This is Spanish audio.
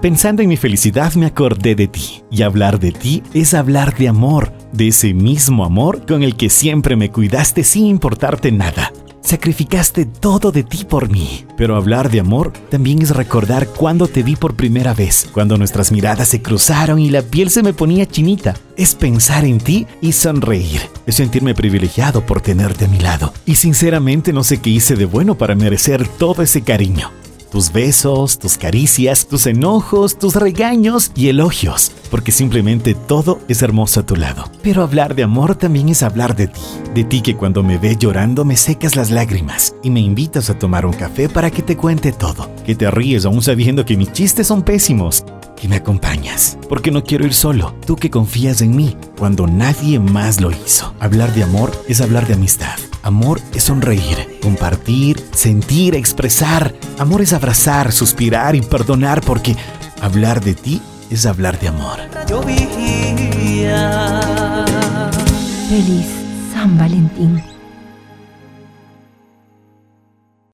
Pensando en mi felicidad me acordé de ti. Y hablar de ti es hablar de amor, de ese mismo amor con el que siempre me cuidaste sin importarte nada. Sacrificaste todo de ti por mí. Pero hablar de amor también es recordar cuando te vi por primera vez, cuando nuestras miradas se cruzaron y la piel se me ponía chinita. Es pensar en ti y sonreír. Es sentirme privilegiado por tenerte a mi lado. Y sinceramente no sé qué hice de bueno para merecer todo ese cariño tus besos, tus caricias, tus enojos, tus regaños y elogios, porque simplemente todo es hermoso a tu lado. Pero hablar de amor también es hablar de ti, de ti que cuando me ves llorando me secas las lágrimas y me invitas a tomar un café para que te cuente todo, que te ríes aún sabiendo que mis chistes son pésimos, que me acompañas, porque no quiero ir solo, tú que confías en mí cuando nadie más lo hizo. Hablar de amor es hablar de amistad. Amor es sonreír, compartir, sentir, expresar. Amor es abrazar, suspirar y perdonar porque hablar de ti es hablar de amor. Feliz San Valentín.